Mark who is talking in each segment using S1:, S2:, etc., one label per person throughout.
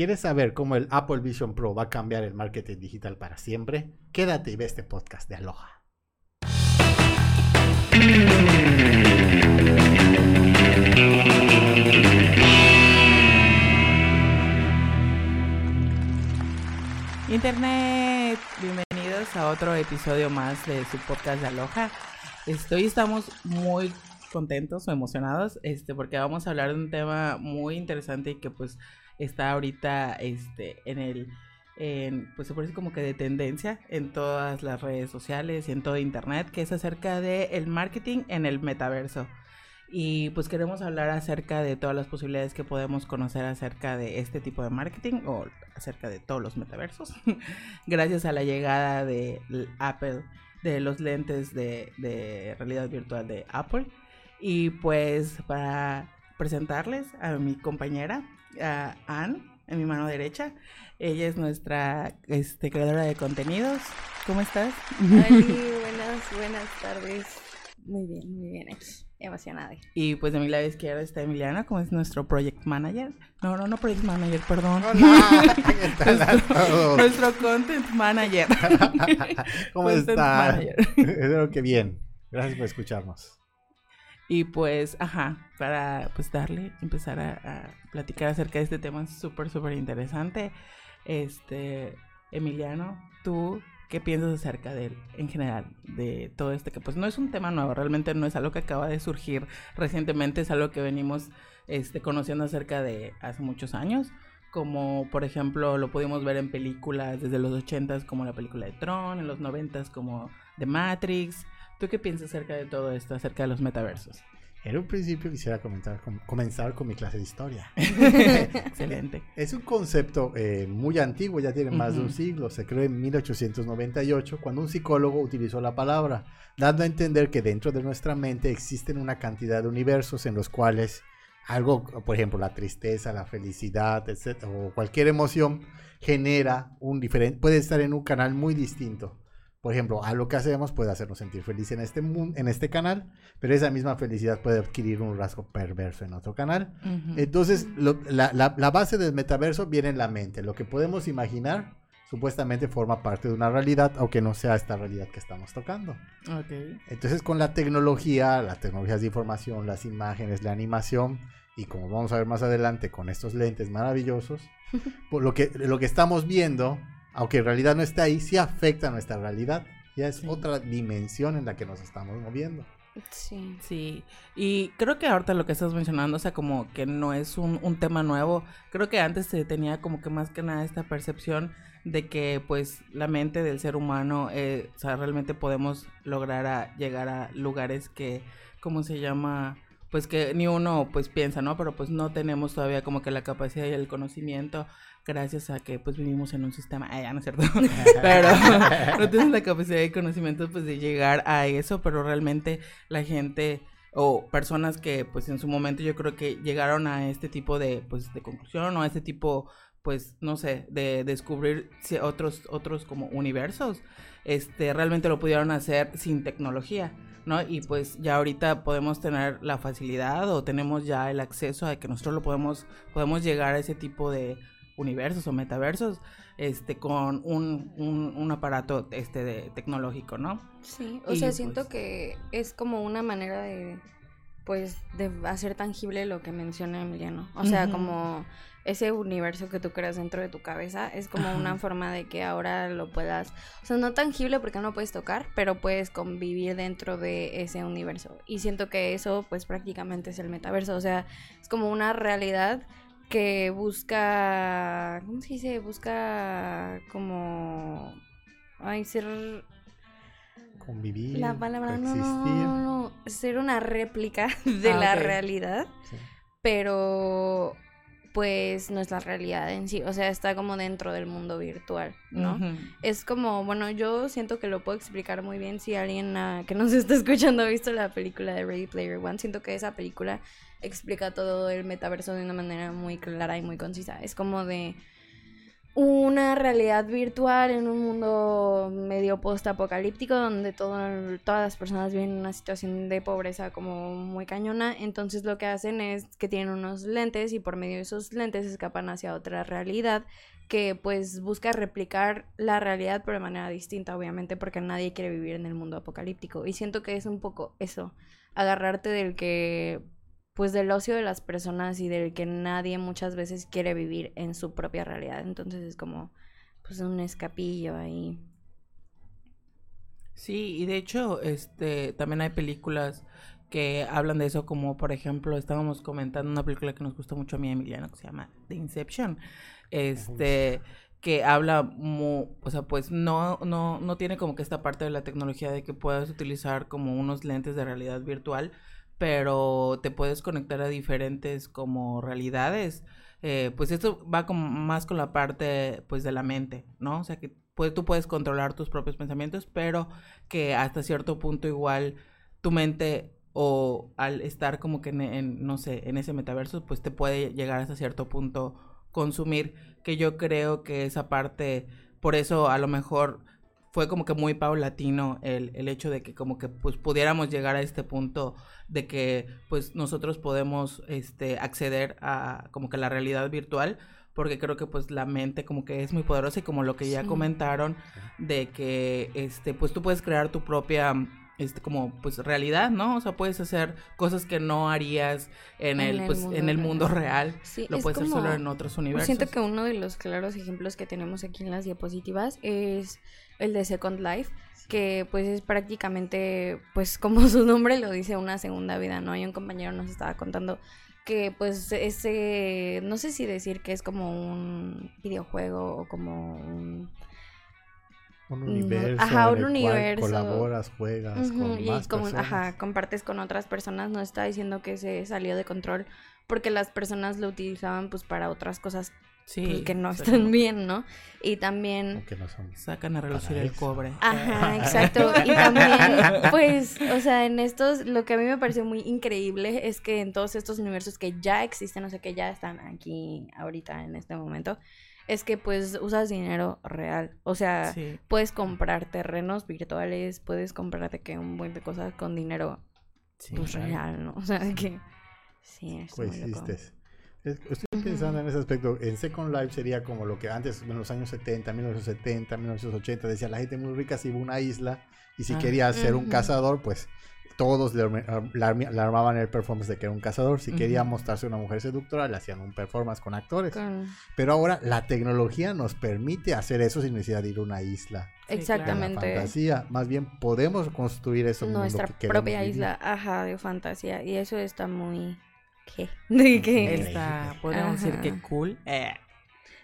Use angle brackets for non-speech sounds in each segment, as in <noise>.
S1: ¿Quieres saber cómo el Apple Vision Pro va a cambiar el marketing digital para siempre? Quédate y ve este podcast de Aloha.
S2: Internet, bienvenidos a otro episodio más de su podcast de Aloha. Hoy estamos muy contentos o emocionados este, porque vamos a hablar de un tema muy interesante y que pues está ahorita este, en el, pues se parece como que de tendencia en todas las redes sociales y en todo internet, que es acerca del el marketing en el metaverso. Y pues queremos hablar acerca de todas las posibilidades que podemos conocer acerca de este tipo de marketing o acerca de todos los metaversos. <laughs> Gracias a la llegada de Apple, de los lentes de, de realidad virtual de Apple. Y pues para presentarles a mi compañera, a Anne, en mi mano derecha. Ella es nuestra este, creadora de contenidos. ¿Cómo estás? <laughs>
S3: buenas, buenas tardes. Muy bien, muy bien. Emocionada.
S2: Y pues de mi lado izquierda está Emiliana, como es nuestro project manager. No, no, no project manager, perdón. <laughs> <laughs> nuestro, nuestro, content manager.
S1: ¿Cómo está? Espero que bien. Gracias por escucharnos.
S2: Y pues, ajá, para pues darle, empezar a, platicar acerca de este tema súper, súper interesante. Este, Emiliano, tú, ¿qué piensas acerca de él en general? De todo este que pues no es un tema nuevo, realmente no es algo que acaba de surgir recientemente, es algo que venimos este, conociendo acerca de hace muchos años como por ejemplo lo pudimos ver en películas desde los 80s como la película de Tron, en los 90s como The Matrix, ¿Tú qué piensas acerca de todo esto, acerca de los metaversos?
S1: En un principio quisiera comentar, comenzar con mi clase de historia. <laughs>
S2: Excelente.
S1: Es un concepto eh, muy antiguo, ya tiene más de un siglo. Se creó en 1898 cuando un psicólogo utilizó la palabra, dando a entender que dentro de nuestra mente existen una cantidad de universos en los cuales algo, por ejemplo, la tristeza, la felicidad, etc., o cualquier emoción genera un diferente, puede estar en un canal muy distinto por ejemplo, a lo que hacemos puede hacernos sentir felices en este, en este canal, pero esa misma felicidad puede adquirir un rasgo perverso en otro canal. Entonces, la, la, base del metaverso viene en la mente. Lo que podemos imaginar supuestamente forma parte de una realidad, aunque no sea esta realidad que estamos tocando. Entonces, con la tecnología, las tecnologías de información, las imágenes, la animación, y como vamos a ver más adelante con estos lentes maravillosos, <laughs> pues lo, que, lo que estamos viendo aunque en realidad no está ahí, sí afecta a nuestra realidad. Ya es otra dimensión en la que nos estamos moviendo.
S2: Sí. Sí. Y creo que ahorita lo que estás mencionando, o sea, como que no es un, un tema nuevo. Creo que antes se tenía como que más que nada esta percepción de que pues la mente del ser humano, eh, o sea, realmente podemos lograr a llegar a lugares que, ¿cómo se llama? Pues que ni uno pues piensa, ¿no? Pero pues no tenemos todavía como que la capacidad y el conocimiento gracias a que pues vivimos en un sistema, ah, ya no es cierto, <laughs> pero no tienes la capacidad y conocimiento pues de llegar a eso, pero realmente la gente o personas que pues en su momento yo creo que llegaron a este tipo de pues de conclusión o a este tipo pues no sé de descubrir otros otros como universos este realmente lo pudieron hacer sin tecnología ¿no? Y pues ya ahorita podemos tener la facilidad o tenemos ya el acceso a que nosotros lo podemos podemos llegar a ese tipo de universos o metaversos este con un, un, aparato este de, tecnológico, ¿no?
S3: Sí, o sea, siento pues que es como una manera de pues de hacer tangible lo que menciona Emiliano. O sea, como ese universo que tú creas dentro de tu cabeza es como una forma de que ahora lo puedas, o sea, no tangible porque no lo puedes tocar, pero puedes convivir dentro de ese universo. Y siento que eso pues prácticamente es el metaverso, o sea, es como una realidad que busca, ¿cómo se dice? Busca como, ay, ser...
S1: Convivir.
S3: La palabra no, no, ser una réplica <laughs> de ah, la realidad, pero pues no es la realidad en sí, o sea, está como dentro del mundo virtual, ¿no? Es como, bueno, yo siento que lo puedo explicar muy bien si alguien ah, que nos <laughs> está escuchando ha visto la película de Ready Player One, siento que esa película explica todo el metaverso de una manera muy clara y muy concisa. Es como de una realidad virtual en un mundo medio post-apocalíptico donde todas las personas viven en una situación de pobreza como muy cañona. Entonces lo que hacen es que tienen unos lentes y por medio de esos lentes escapan hacia otra realidad que pues busca replicar la realidad pero de manera distinta, obviamente, porque nadie quiere vivir en el mundo apocalíptico. Y siento que es un poco eso, agarrarte del que pues del ocio de las personas y del que nadie muchas veces quiere vivir en su propia realidad. Entonces es como pues un escapillo ahí.
S2: Sí, y de hecho, este, también hay películas que hablan de eso, como por ejemplo, estábamos comentando una película que nos gusta mucho a mí, Emiliano, que se llama The Inception. Este, que habla, o sea, pues no, no, no tiene como que esta parte de la tecnología de que puedas utilizar como unos lentes de realidad virtual, pero te puedes conectar a diferentes como realidades. Eh, pues esto va como más con la parte pues de la mente, ¿no? O sea que pues, tú puedes controlar tus propios pensamientos, pero que hasta cierto punto igual tu mente o al estar como que no sé, en ese metaverso, pues te puede llegar hasta cierto punto consumir, que yo creo que esa parte, por eso a lo mejor fue como que muy paulatino el, el hecho de que como que pues pudiéramos llegar a este punto de que pues nosotros podemos este acceder a como que la realidad virtual porque creo que pues la mente como que es muy poderosa y como lo que ya comentaron de que este pues tú puedes crear tu propia este como pues realidad, ¿no? O sea, puedes hacer cosas que no harías en, el, pues en el mundo real. Sí, lo puedes hacer solo en otros universos.
S3: Siento que uno de los claros ejemplos que tenemos aquí en las diapositivas es el de Second Life, que pues es prácticamente, pues <laughs> como su nombre lo dice, una segunda vida, ¿no? Y un compañero nos estaba contando que pues ese, no sé si decir que es como un videojuego o como un...
S1: Un universo. Ajá, un universo. colaboras, juegas con más personas.
S3: Ajá, compartes con otras personas. No está diciendo que se salió de control porque las personas lo utilizaban pues para otras cosas Sí, que no están <laughs> bien, ¿no? Y también...
S1: Que no son
S2: Sacan a relucir el cobre.
S3: Ajá, <laughs> exacto. Y también, pues, o sea, en estos, lo que a mí me pareció muy increíble es que en todos estos universos que ya existen, o sea, que ya están aquí ahorita en este momento, es que pues usas dinero real. O sea, puedes comprar terrenos virtuales, puedes comprarte que un buen de cosas con dinero pues, real, ¿no? <laughs> O sea, que sí, es
S1: pues muy Estoy pensando en ese aspecto. En Second Life sería como lo que antes, en los años 70, 1970, 1980, decía la gente muy rica se iba a una isla y si ah. quería ser un cazador, pues todos le, armaban el performance de que era un cazador. Si quería mostrarse una mujer seductora, le hacían un performance con actores. Pero ahora la tecnología nos permite hacer eso sin necesidad de ir a una isla.
S3: Exactamente.
S1: fantasía. Más bien podemos construir eso.
S3: Nuestra propia isla, ajá, de fantasía. Y eso está muy <laughs> De
S2: que está, podemos decir que cool. Eh.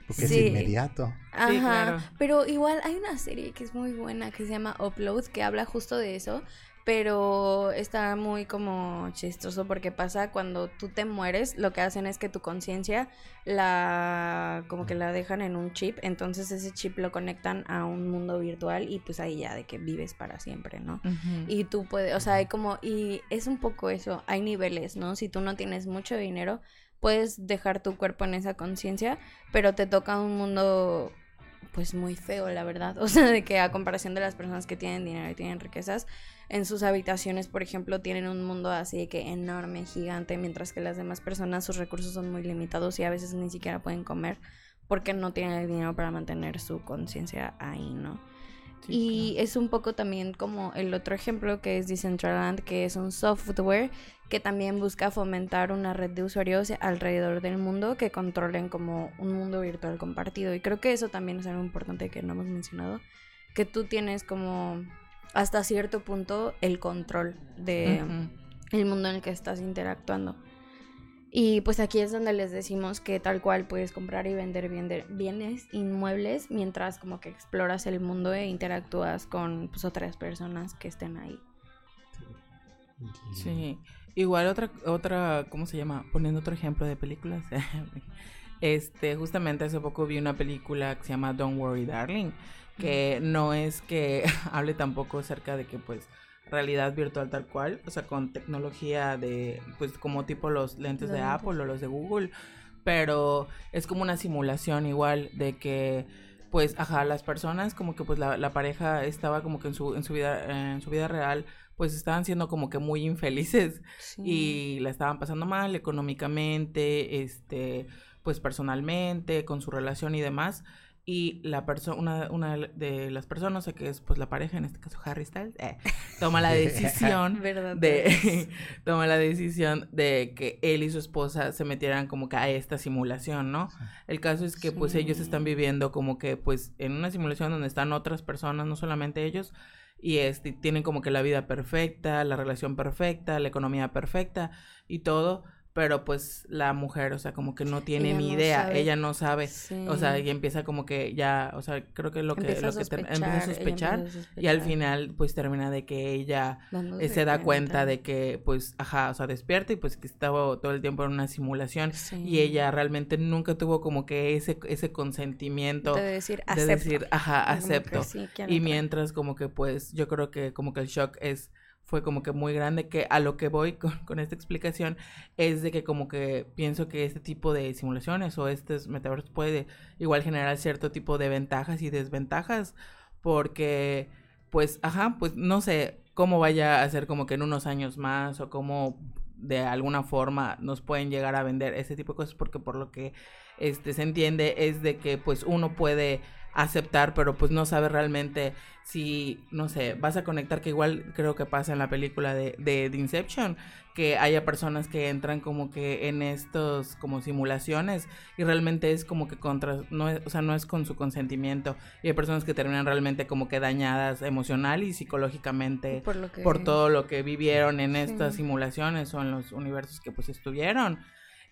S1: Porque es inmediato.
S3: Ajá. Pero igual hay una serie que es muy buena que se llama Upload, que habla justo de eso pero está muy como chistoso porque pasa cuando tú te mueres, lo que hacen es que tu conciencia la como que la dejan en un chip, entonces ese chip lo conectan a un mundo virtual y pues ahí ya de que vives para siempre, ¿no? Y tú puedes, o sea, hay como y es un poco eso, hay niveles, ¿no? Si tú no tienes mucho dinero, puedes dejar tu cuerpo en esa conciencia, pero te toca un mundo pues muy feo, la verdad. <laughs> O sea, de que a comparación de las personas que tienen dinero y tienen riquezas, en sus habitaciones, por ejemplo, tienen un mundo así de que enorme, gigante, mientras que las demás personas sus recursos son muy limitados y a veces ni siquiera pueden comer porque no tienen el dinero para mantener su conciencia ahí, ¿no? y es un poco también como el otro ejemplo que es Decentraland, que es un software que también busca fomentar una red de usuarios alrededor del mundo que controlen como un mundo virtual compartido. Y creo que eso también es algo importante que no hemos mencionado, que tú tienes como hasta cierto punto el control de el mundo en el que estás interactuando. Y pues aquí es donde les decimos que tal cual puedes comprar y vender bienes inmuebles mientras como que exploras el mundo e interactúas con pues, otras personas que estén ahí.
S2: Sí, igual otra, otra, ¿cómo se llama? Poniendo otro ejemplo de películas. <laughs> este, justamente hace poco vi una película que se llama Don't Worry Darling, que no es que <laughs> hable tampoco acerca de que pues realidad virtual tal cual, o sea, con tecnología de pues como tipo los lentes de Apple o los de Google, pero es como una simulación igual de que pues ajá las personas como que pues la, la pareja estaba como que en su en su vida en su vida real pues estaban siendo como que muy infelices y la estaban pasando mal económicamente este pues personalmente con su relación y demás y la persona, una, una de las personas, o sea, que es pues la pareja, en este caso Harry Styles, eh, toma la <laughs> decisión <laughs> de <laughs> toma la decisión de que él y su esposa se metieran como que a esta simulación, ¿no? El caso es que pues ellos están viviendo como que pues en una simulación donde están otras personas, no solamente ellos, y este, tienen como que la vida perfecta, la relación perfecta, la economía perfecta y todo, pero pues la mujer, o sea, como que no tiene ni idea, ella no sabe, o sea, y empieza como que ya, o sea, creo que lo que, empieza, lo que a empieza, a sospechar, y al final pues termina de que ella eh, se da cuenta. de que pues, ajá, o sea, despierta y pues que estaba todo el tiempo en una simulación y ella realmente nunca tuvo como que ese, ese consentimiento
S3: de decir, acepto. De decir,
S2: ajá, acepto. y mientras como que pues yo creo que como que el shock es fue como que muy grande, que a lo que voy <laughs> con, esta explicación es de que como que pienso que este tipo de simulaciones o estos metaversos puede igual generar cierto tipo de ventajas y desventajas, porque pues, ajá, pues no sé cómo vaya a ser como que en unos años más o cómo de alguna forma nos pueden llegar a vender ese tipo de cosas, porque por lo que este se entiende es de que pues uno puede aceptar, pero pues no sabe realmente si, no sé, vas a conectar, que igual creo que pasa en la película de, de, Inception, que haya personas que entran como que en estos como simulaciones y realmente es como que contra, no es, o sea, no es con su consentimiento y hay personas que terminan realmente como que dañadas emocional y psicológicamente por, todo lo que vivieron en estas simulaciones o en los universos que pues estuvieron.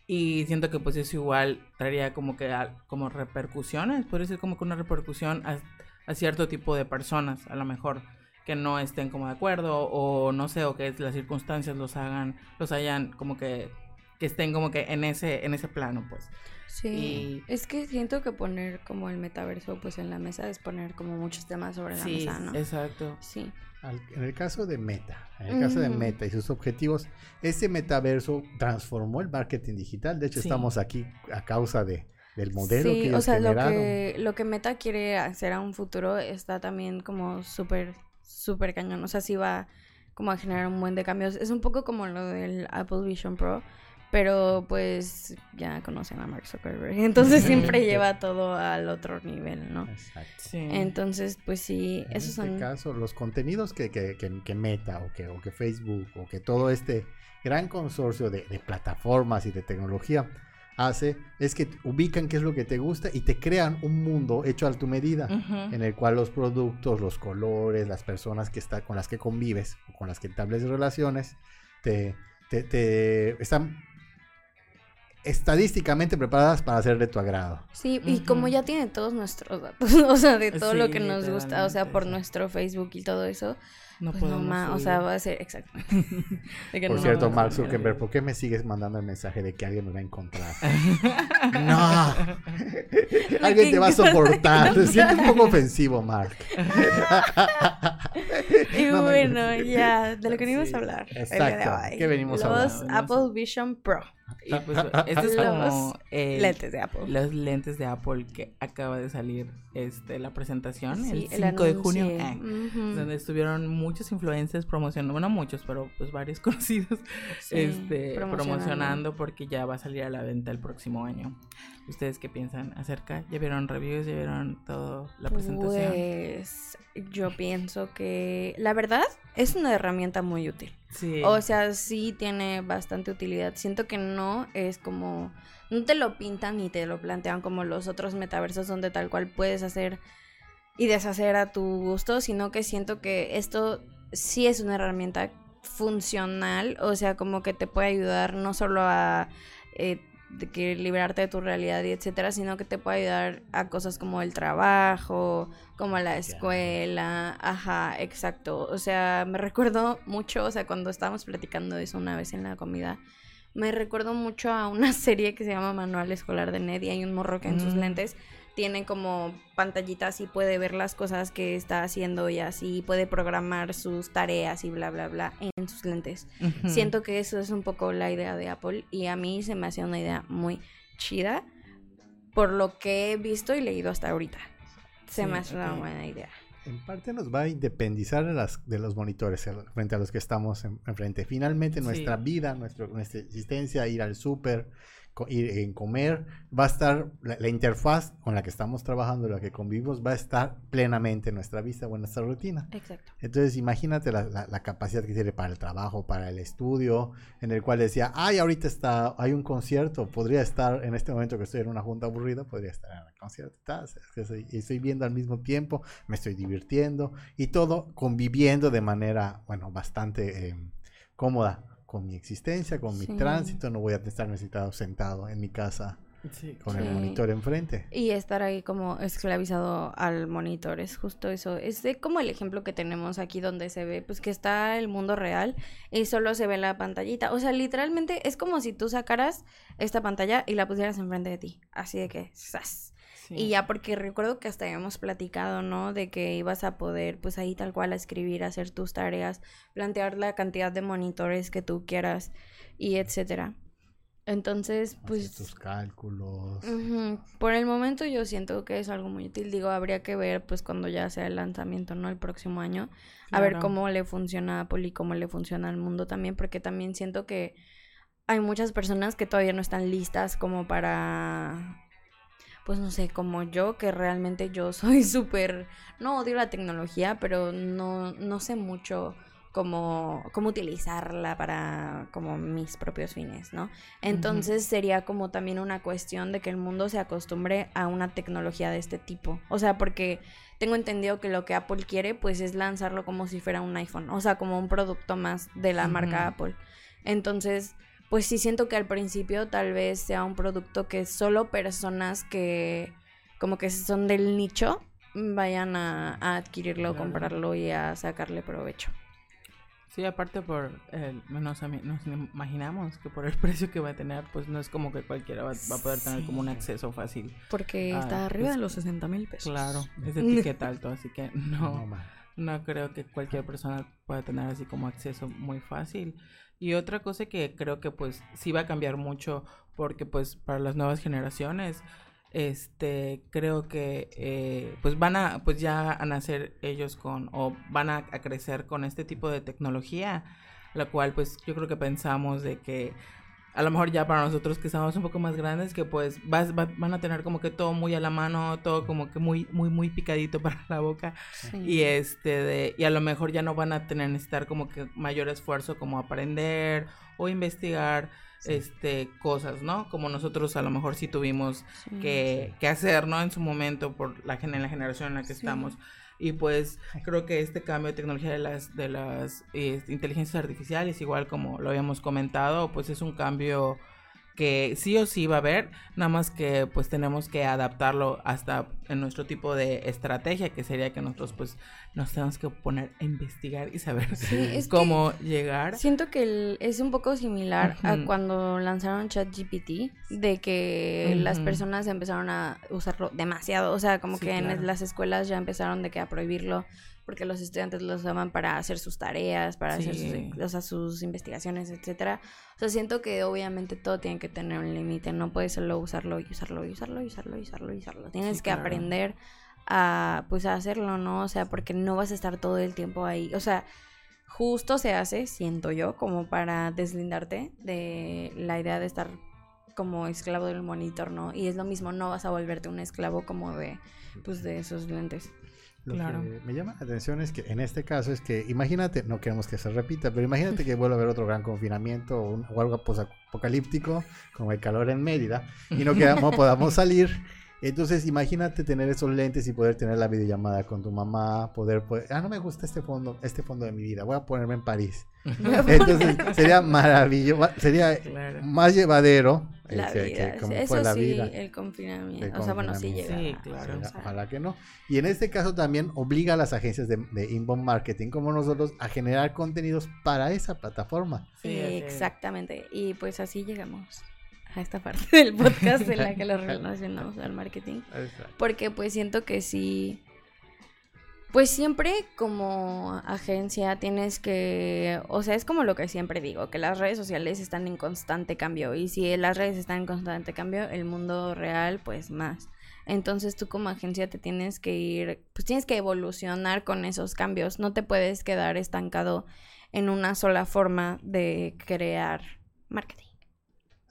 S2: Y siento que pues eso igual traería como que como repercusiones, podría ser como que una repercusión a, cierto tipo de personas, a lo mejor que no estén como de acuerdo o no sé, o que las circunstancias los hagan, los hayan como que, que estén como que en ese, en ese plano, pues.
S3: Sí, es que siento que poner como el metaverso pues en la mesa es poner como muchos temas sobre la mesa, ¿no?
S2: Exacto.
S3: Sí
S1: en el caso de Meta, en el caso de Meta y sus objetivos, ese metaverso transformó el marketing digital. De hecho, estamos aquí a causa de, del modelo que ellos o sea,
S3: Lo que, lo que Meta quiere hacer a un futuro está también como súper, súper cañón. O sea, sí va como a generar un buen de cambios. Es un poco como lo del Apple Vision Pro pero pues ya conocen a Mark Zuckerberg, <laughs> entonces siempre lleva todo al otro nivel, ¿no? Exacto. Entonces, pues sí,
S1: en
S3: esos
S1: este caso, los contenidos que, que, que, Meta o que, o que Facebook o que todo este gran consorcio de, plataformas y de tecnología hace es que ubican qué es lo que te gusta y te crean un mundo hecho a tu medida, en el cual los productos, los colores, las personas que está, con las que convives o con las que estables relaciones, te, te, te están estadísticamente preparadas para ser de tu agrado.
S3: Sí, y como ya tiene todos nuestros datos, <laughs> o sea, de todo lo que nos gusta, o sea, por nuestro Facebook y todo eso, no pues o sea, va a ser exacto. <laughs>
S1: por cierto, Mark Zuckerberg, ¿por qué me sigues mandando el mensaje de que alguien me va a encontrar? <laughs> no. <laughs> alguien te va a soportar. Se siente un poco ofensivo, Mark.
S3: y bueno, ya, de lo que venimos a hablar.
S1: Exacto. ¿Qué venimos a hablar? Los
S3: Apple Vision Pro.
S2: Y pues este es como
S3: lentes de Apple.
S2: Los lentes de Apple que acaba de salir este la presentación el 5 de junio, eh, donde estuvieron muchos influencers promocionando, bueno, muchos, pero pues varios <laughs> conocidos este promocionando. porque ya va a salir a la venta el próximo año. ¿Ustedes qué piensan acerca? ¿Ya vieron reviews? ¿Ya vieron toda la presentación?
S3: Pues yo pienso que la verdad es una herramienta muy útil. Sí. O sea, sí tiene bastante utilidad. Siento que no es como no te lo pintan ni te lo plantean como los otros metaversos donde tal cual puedes hacer y deshacer a tu gusto, sino que siento que esto sí es una herramienta funcional, o sea, como que te puede ayudar no solo a eh, que liberarte de tu realidad y etcétera, sino que te puede ayudar a cosas como el trabajo, como la escuela, ajá, exacto. O sea, me recuerdo mucho, o sea, cuando estábamos platicando de eso una vez en la comida, me recuerdo mucho a una <laughs> serie que se llama Manual Escolar de Ned y hay un morro que en sus mm. lentes tiene como pantallitas y puede ver las cosas que está haciendo y así puede programar sus tareas y bla bla bla en sus lentes. Siento que eso es un poco la idea de Apple y a mí se me hace una idea muy chida por lo que he visto y leído hasta ahorita. Se me hace una buena idea.
S1: En parte nos va a independizar de, las, de los monitores frente a los que estamos enfrente. Finalmente nuestra vida, nuestra existencia, ir al súper, en comer, va a estar, la, interfaz con la que estamos trabajando, la que convivimos, va a estar plenamente en nuestra vista o en nuestra rutina.
S3: Exacto.
S1: Entonces, imagínate la, la, capacidad que tiene para el trabajo, para el estudio, en el cual decía, ay, ahorita está, hay un concierto, podría estar en este momento que estoy en una junta aburrida, podría estar en el concierto, estoy, estoy viendo al mismo tiempo, me estoy divirtiendo y todo conviviendo de manera, bueno, bastante eh, cómoda con mi existencia, con mi tránsito, no voy a estar necesitado sentado en mi casa con el monitor enfrente.
S3: Y estar ahí como esclavizado al monitor, es justo eso. Es como el ejemplo que tenemos aquí donde se ve, pues que está el mundo real y solo se ve la pantallita. O sea, literalmente es como si tú sacaras esta pantalla y la pusieras enfrente de ti. Así de que, ¡zas! Y ya porque recuerdo que hasta habíamos platicado, ¿no? De que ibas a poder, pues ahí tal cual, a escribir, hacer tus tareas, plantear la cantidad de monitores que tú quieras y etcétera. Entonces, pues...
S1: tus cálculos.
S3: Por el momento yo siento que es algo muy útil. Digo, habría que ver pues cuando ya sea el lanzamiento, ¿no? El próximo año. A ver cómo le funciona a Apple y cómo le funciona al mundo también, porque también siento que hay muchas personas que todavía no están listas como para pues no sé, como yo, que realmente yo <laughs> soy súper, no odio la tecnología, pero no, no sé mucho cómo, cómo utilizarla para como mis propios fines, ¿no? Entonces sería como también una cuestión de que el mundo se acostumbre a una tecnología de este tipo. O sea, porque tengo entendido que lo que Apple quiere pues es lanzarlo como si fuera un iPhone, o sea, como un producto más de la marca Apple. Entonces, pues sí siento que al principio tal vez sea un producto que solo personas que como que son del nicho vayan a, adquirirlo, comprarlo y a sacarle provecho.
S2: Sí, aparte por, el, nos, nos, imaginamos que por el <laughs> precio que va a tener, pues no es como que cualquiera va, a poder tener como un acceso fácil.
S3: Porque está arriba de los 60 mil pesos.
S2: Claro, es de <laughs> etiqueta alto, así que no, no creo que cualquier persona pueda tener así como acceso muy fácil. Y otra cosa que creo que pues sí va a cambiar mucho porque pues para las nuevas generaciones este creo que eh, pues van a pues ya a nacer ellos con o van a, a, crecer con este tipo de tecnología la cual pues yo creo que pensamos de que a lo mejor ya para nosotros que estamos un poco más grandes, que pues vas, van a tener como que todo muy a la mano, todo como que muy, muy, muy picadito <laughs> para la boca. Y este, de, y a lo mejor ya no van a tener necesitar como que mayor esfuerzo como aprender o investigar este cosas, ¿no? Como nosotros a lo mejor sí tuvimos que, que, hacer, ¿no? En su momento por la, en la generación en la que estamos. Y pues creo que este cambio de tecnología de las, de las eh, inteligencias artificiales, igual como lo habíamos comentado, pues es un cambio que sí o sí va a haber, nada más que pues tenemos que adaptarlo hasta en nuestro tipo de estrategia, que sería que nosotros pues nos tenemos que poner a investigar y saber cómo llegar.
S3: Siento que es un poco similar a cuando lanzaron ChatGPT, de que las personas empezaron a usarlo demasiado, o sea, como que en las escuelas ya empezaron de que a prohibirlo porque los estudiantes lo usaban para hacer sus tareas, para hacer sus, sus investigaciones, etcétera. O sea, siento que obviamente todo tiene que tener un límite, no puedes solo usarlo y usarlo y usarlo y usarlo y usarlo y usarlo. Tienes que aprender a pues a hacerlo, ¿no? O sea, porque no vas a estar todo el tiempo ahí. O sea, justo se hace, siento yo, como para deslindarte de la idea de estar como esclavo del monitor, ¿no? Y es lo mismo, no vas a volverte un esclavo como de pues de esos lentes.
S1: Lo que me llama la atención es que en este caso es que, imagínate, no queremos que se repita, pero imagínate que vuelva a haber otro gran confinamiento o, algo apocalíptico, como el calor en Mérida, y no, quedamos, podamos salir entonces, imagínate tener esos lentes y poder tener la videollamada con tu mamá, poder, ah, no me gusta este fondo, este fondo de mi vida, voy a ponerme en París. <laughs> Entonces, sería maravilloso, sería más llevadero
S3: la vida. como Eso la sí, el confinamiento. o sea, bueno, sí llega. Sí,
S1: claro. Ojalá que no. Y en este caso también obliga a las agencias de, inbound marketing como nosotros a generar contenidos para esa plataforma.
S3: Sí, exactamente. Y pues así llegamos a esta parte <laughs> del podcast en la que lo relacionamos al marketing. <laughs> Porque pues siento que sí, Pues siempre como agencia tienes que, o sea, es como lo que siempre digo, que las redes sociales están en constante cambio y si las redes están en constante cambio, el mundo real pues más. Entonces tú como agencia te tienes que ir, pues tienes que evolucionar con esos cambios, no te puedes quedar estancado en una sola forma de crear marketing.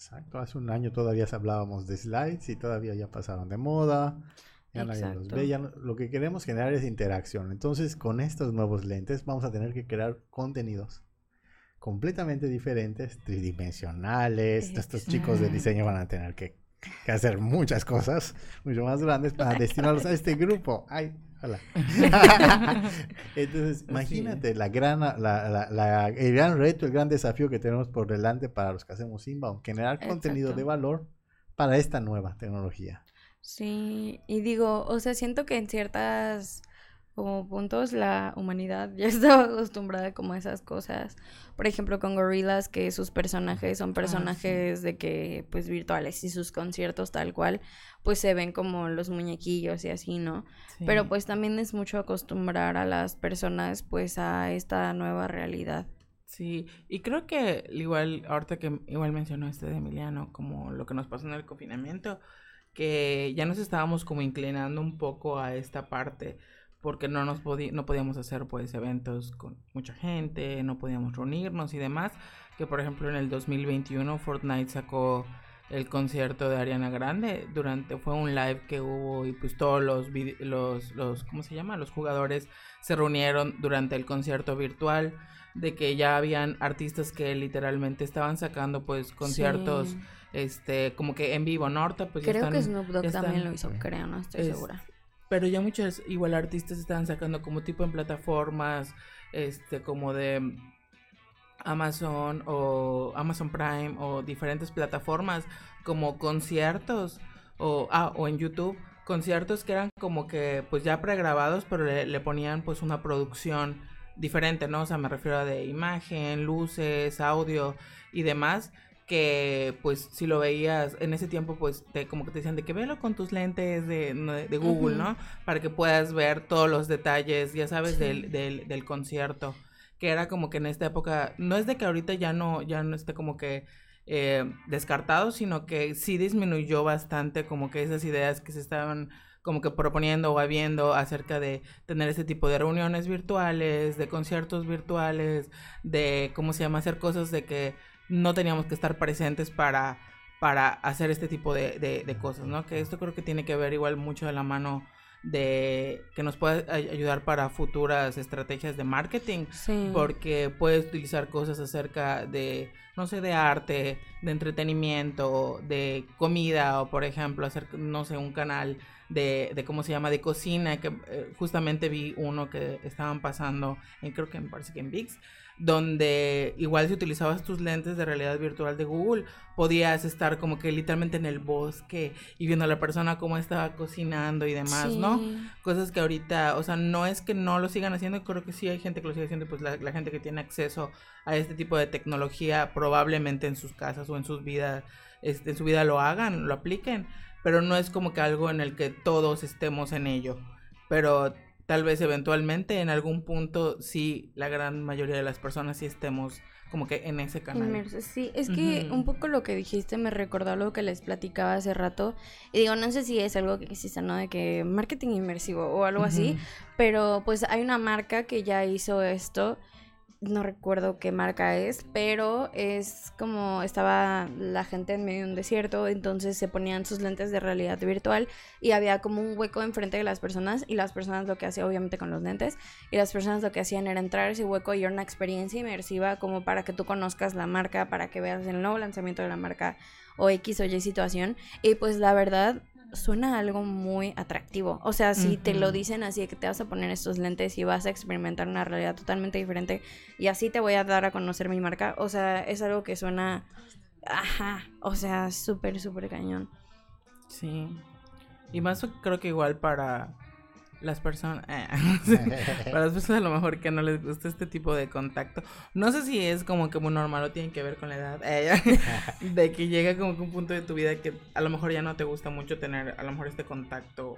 S1: Exacto, hace un año todavía hablábamos de slides y todavía ya pasaron de moda ya nadie los ve, lo que queremos generar es interacción. Entonces, con estos nuevos lentes vamos a tener que crear contenidos completamente diferentes, tridimensionales. Estos chicos de diseño van a tener que, hacer muchas cosas mucho más grandes para <laughs> destinarlos a este grupo. Ay, hola. <laughs> Entonces, imagínate la gran, la, el gran reto, el gran desafío que tenemos por delante para los que hacemos inbound, generar contenido de valor para esta nueva tecnología.
S3: Sí, y digo, o sea, siento que en ciertas como puntos la humanidad <laughs> ya estaba acostumbrada como a esas cosas. Por ejemplo, con Gorillaz, que sus personajes son ah, personajes de que, pues, virtuales y sus conciertos tal cual, pues se ven como los muñequillos y así, ¿no? Pero pues también es mucho acostumbrar a las personas, pues, a esta nueva realidad.
S2: Sí, y creo que igual, ahorita que igual mencionó este de Emiliano, como lo que nos pasó en el confinamiento, que ya nos estábamos como inclinando un poco a esta parte porque no nos no podíamos hacer pues eventos con mucha gente, no podíamos reunirnos y demás, que por ejemplo en el 2021 Fortnite sacó el concierto de Ariana Grande durante fue un live que hubo y pues todos los los los ¿cómo se llama? los jugadores se reunieron durante el concierto virtual de que ya habían artistas que literalmente estaban sacando pues conciertos este, como que en vivo, ¿no?
S3: pues Creo que Snoop Dogg también lo hizo, creo, no estoy segura.
S2: Pero ya muchos, igual artistas estaban sacando como tipo en plataformas, este, como de Amazon o Amazon Prime o diferentes plataformas, como conciertos, o, ah, o en YouTube, conciertos que eran como que pues ya pregrabados, pero le, le ponían pues una producción diferente, ¿no? O sea, me refiero a de imagen, luces, audio y demás que pues si lo veías en ese tiempo pues te, como que te decían de que velo con tus lentes de, de Google, ¿no? Para que puedas ver todos los detalles, ya sabes, del, del, del, concierto. Que era como que en esta época, no es de que ahorita ya no, ya no esté como que eh, descartado, sino que sí disminuyó bastante como que esas ideas que se estaban como que proponiendo o habiendo acerca de tener ese tipo de reuniones virtuales, de conciertos virtuales, de cómo se llama, hacer cosas de que no teníamos que estar presentes para, para hacer este tipo de, de, cosas, ¿no? Que esto creo que tiene que ver igual mucho de la mano de que nos puede ayudar para futuras estrategias de marketing porque puedes utilizar cosas acerca de no sé de arte de entretenimiento de comida o por ejemplo hacer no sé un canal de, de cómo se llama de cocina que eh, justamente vi uno que estaban pasando en creo que me parece que en VIX donde igual si utilizabas tus lentes de realidad virtual de Google, podías estar como que literalmente en el bosque y viendo a la persona cómo estaba cocinando y demás, ¿no? Cosas que ahorita, o sea, no es que no lo sigan haciendo, creo que sí hay gente que lo sigue haciendo, pues la, gente que tiene acceso a este tipo de tecnología probablemente en sus casas o en sus vidas, este, en su vida lo hagan, lo apliquen, pero no es como que algo en el que todos estemos en ello. Pero tal vez eventualmente en algún punto sí la gran mayoría de las personas sí estemos como que en ese canal.
S3: Sí, es que un poco lo que dijiste me recordó algo que les platicaba hace rato. Y digo, no sé si es algo que existe, ¿no? De que marketing inmersivo o algo así. Pero pues hay una marca que ya hizo esto no recuerdo qué marca es, pero es como estaba la gente en medio de un desierto, entonces se ponían sus lentes de realidad virtual y había como un hueco enfrente de las personas y las personas lo que hacían obviamente con los lentes y las personas lo que hacían era entrar a ese hueco y era una experiencia inmersiva como para que tú conozcas la marca, para que veas el nuevo lanzamiento de la marca o X o Y situación y pues la verdad suena algo muy atractivo. O sea, si te lo dicen así, que te vas a poner estos lentes y vas a experimentar una realidad totalmente diferente y así te voy a dar a conocer mi marca, o sea, es algo que suena, ajá, o sea, súper, súper cañón.
S2: Sí. Y más creo que igual para las personas, <laughs> eh, <laughs> para las personas a lo mejor que no les gusta este tipo de contacto, no sé si es como que muy normal o tiene que ver con la edad, eh, <laughs> de que llega como que un punto de tu vida que a lo mejor ya no te gusta mucho tener a lo mejor este contacto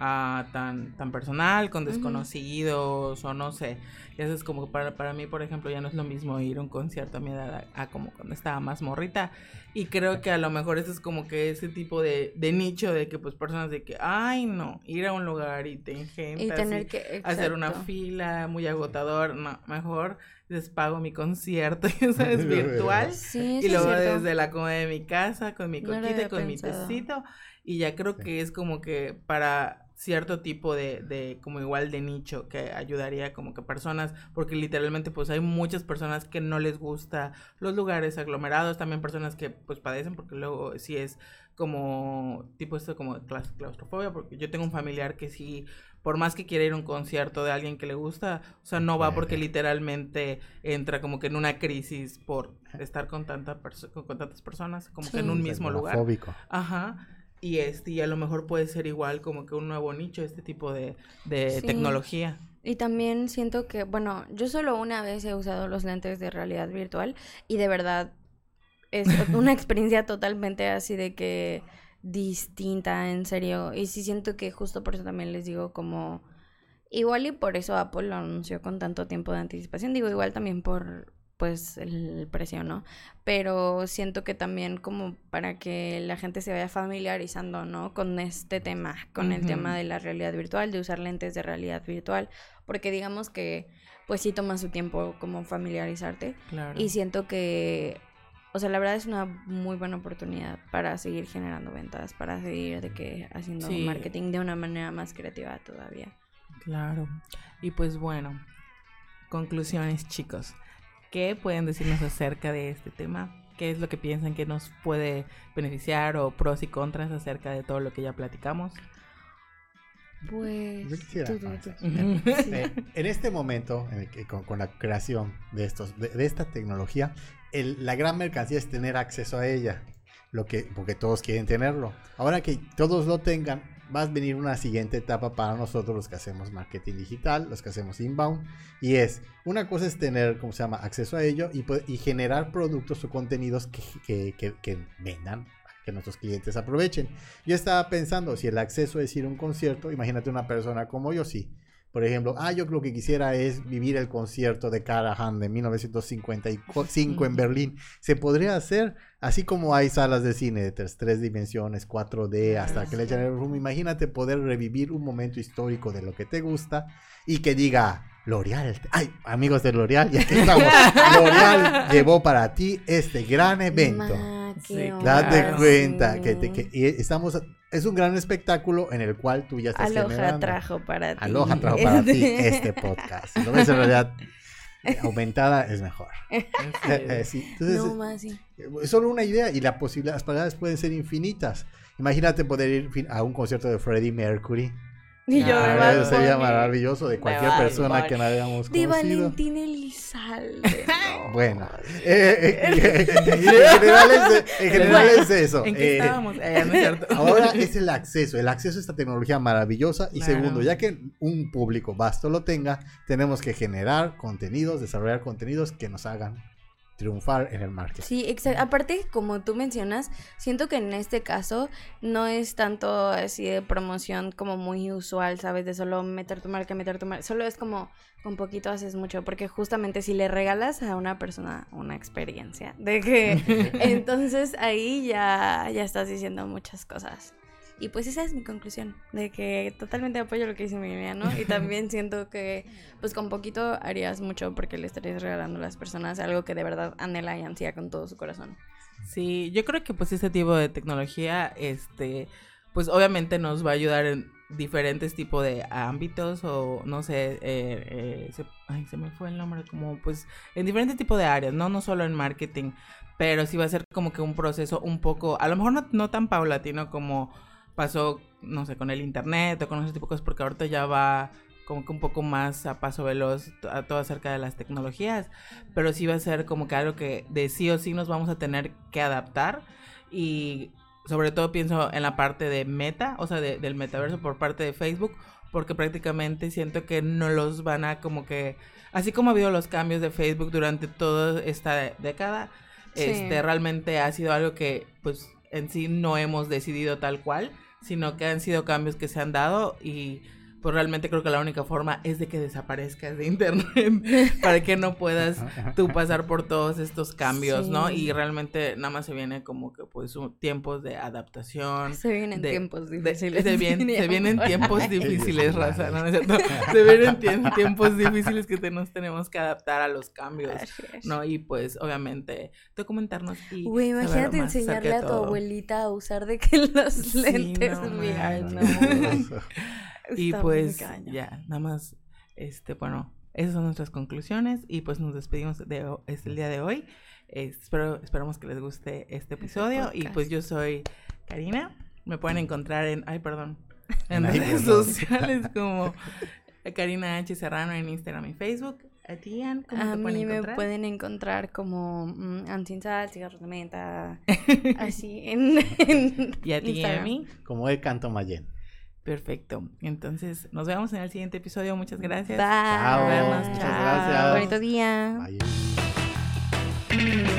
S2: ah, tan, tan personal, con desconocidos o no sé. Y eso es como para, para mí, por ejemplo, ya no es lo mismo ir a un concierto a mi edad a, como cuando estaba más morrita. Y creo que a lo mejor eso es como que ese tipo de, de nicho de que pues personas de que, ay no, ir a un lugar y te gente
S3: y tener que
S2: hacer una fila muy agotador, no, mejor les pago mi concierto, <laughs> eso es <laughs> virtual.
S3: Sí,
S2: y luego desde la cama de mi casa, con mi coquita, con mi tecito. Y ya creo que es como que para cierto tipo de, de, como igual de nicho que ayudaría como que personas, porque literalmente pues hay muchas personas que no les gusta los lugares aglomerados, también personas que pues padecen porque luego sí es como tipo esto como claustrofobia, porque yo tengo un familiar que sí, por más que quiera ir a un concierto de alguien que le gusta, o sea, no va porque literalmente entra como que en una crisis por estar con, tanta con, tantas personas, como que en un mismo lugar. Ajá. Y este, y a lo mejor puede ser igual como que un nuevo nicho, este tipo de, de tecnología.
S3: Y también siento que, bueno, yo solo una vez he usado los lentes de realidad virtual y de verdad es <laughs> una experiencia totalmente así de que distinta, en serio. Y sí siento que justo por eso también les digo como... Igual y por eso Apple lo anunció con tanto tiempo de anticipación. Digo, igual también por pues el precio, ¿no? Pero siento que también como para que la gente se vaya familiarizando, ¿no? Con este tema, con el tema de la realidad virtual, de usar lentes de realidad virtual, porque digamos que pues sí toma su tiempo como familiarizarte. Claro. Y siento que o sea, la verdad es una muy buena oportunidad para seguir generando ventas, para seguir de que haciendo marketing de una manera más creativa todavía.
S2: Claro. Y pues bueno, conclusiones, chicos. ¿Qué pueden decirnos acerca de este tema? ¿Qué es lo que piensan que nos puede beneficiar o pros y contras acerca de todo lo que ya platicamos?
S3: Pues. <laughs>
S1: En este momento, con, la creación de, estos, de esta tecnología, la gran mercancía es tener acceso a ella, lo que, porque todos quieren tenerlo. Ahora que todos lo tengan, va a venir una siguiente etapa para nosotros los que hacemos marketing digital, los que hacemos inbound, y es, una cosa es tener, ¿cómo se llama?, acceso a ello y, generar productos o contenidos que, que, que, vendan que nuestros clientes aprovechen. Yo estaba pensando, si el acceso es ir a un concierto, imagínate una persona como yo, sí, por ejemplo, ah, yo lo que quisiera es vivir el concierto de Karajan de 1955 en Berlín. Se podría hacer así como hay salas de cine de tres, dimensiones, 4D, hasta que le echan el room. Imagínate poder revivir un momento histórico de lo que te gusta y que diga, L'Oreal, ay, amigos de L'Oreal, ya estamos, <laughs> L'Oreal llevó para ti este gran evento. Date cuenta que, te, que estamos es un gran espectáculo en el cual tú ya estás
S3: Aloha trajo para ti.
S1: Aloha trajo para ti <laughs> este podcast. lo ves en realidad aumentada es mejor. <laughs>
S3: Eh, sí. Entonces, no más, sí.
S1: Es solo una idea y la posibilidad, las palabras pueden ser infinitas. Imagínate poder ir a un concierto de Freddie Mercury
S3: y yo
S1: ah, sería maravilloso de cualquier persona que no hayamos conocido.
S3: De Valentín Elizalde. <laughs>
S1: bueno, eh, eh, en, general es, eso.
S2: ¿En qué
S1: eh,
S2: estábamos? Eh, <laughs>
S1: ahora es el acceso, el acceso a esta tecnología maravillosa. Y segundo, ya que un público vasto lo tenga, tenemos que generar contenidos, desarrollar contenidos que nos hagan triunfar en el marketing.
S3: Sí, exacto. Aparte, como tú mencionas, siento que en este caso no es tanto así de promoción como muy usual, ¿sabes? De solo meter tu marca, meter tu marca. Solo es como con poquito haces mucho, porque justamente si le regalas a una persona una experiencia, de que <laughs> entonces ahí ya, ya estás diciendo muchas cosas. Y pues esa es mi conclusión, de que totalmente apoyo lo que dice ¿no? y también <laughs> siento que pues con poquito harías mucho porque le estarías regalando a las personas algo que de verdad anhela y ansía con todo su corazón.
S2: Sí, yo creo que pues este tipo de tecnología, este, pues obviamente nos va a ayudar en diferentes tipos de ámbitos o no sé, eh, eh, se, ay, se me fue el nombre, como pues en diferentes tipos de áreas, no, no solo en marketing, pero sí va a ser como que un proceso un poco, a lo mejor no, no tan paulatino como pasó, no sé, con el internet o con ese tipo de cosas, porque ahorita ya va como que un poco más a paso veloz a todo acerca de las tecnologías, pero sí va a ser como que algo que de sí o sí nos vamos a tener que adaptar y sobre todo pienso en la parte de meta, o sea, del metaverso por parte de Facebook, porque prácticamente siento que no los van a como que, así como ha habido los cambios de Facebook durante toda esta década, este realmente ha sido algo que pues en sí no hemos decidido tal cual, sino que han sido cambios que se han dado y pues realmente creo que la única forma es de que desaparezcas de internet <laughs> para que no puedas tú pasar por todos estos cambios, ¿no? Y realmente nada más se viene como que pues tiempos de adaptación.
S3: Se vienen tiempos difíciles.
S2: se, vienen <laughs> tiempos difíciles, raza, ¿no? Se vienen tiempos difíciles que nos tenemos que adaptar a los cambios, ¿no? Y pues obviamente documentarnos y
S3: Güey, imagínate enseñarle a tu abuelita a usar de que <laughs> los lentes no,
S2: y pues ya, nada más, este, bueno, esas son nuestras conclusiones y pues nos despedimos de este el día de hoy. espero, esperamos que les guste este episodio y pues yo soy Karina. Me pueden encontrar en, ay, perdón, <laughs> en redes sociales <laughs> como Karina H. Serrano en Instagram y Facebook. ¿A ti, Ann,
S3: ¿cómo a mí me pueden encontrar como um, Sal, cigarros de menta, <laughs> así en,
S2: ¿Y a ti, Amy?
S1: Como el canto Mayen.
S2: Perfecto. Entonces, nos vemos en el siguiente episodio. Muchas gracias.
S3: Bye.
S1: Chao. Muchas gracias.
S3: Bonito día. Bye.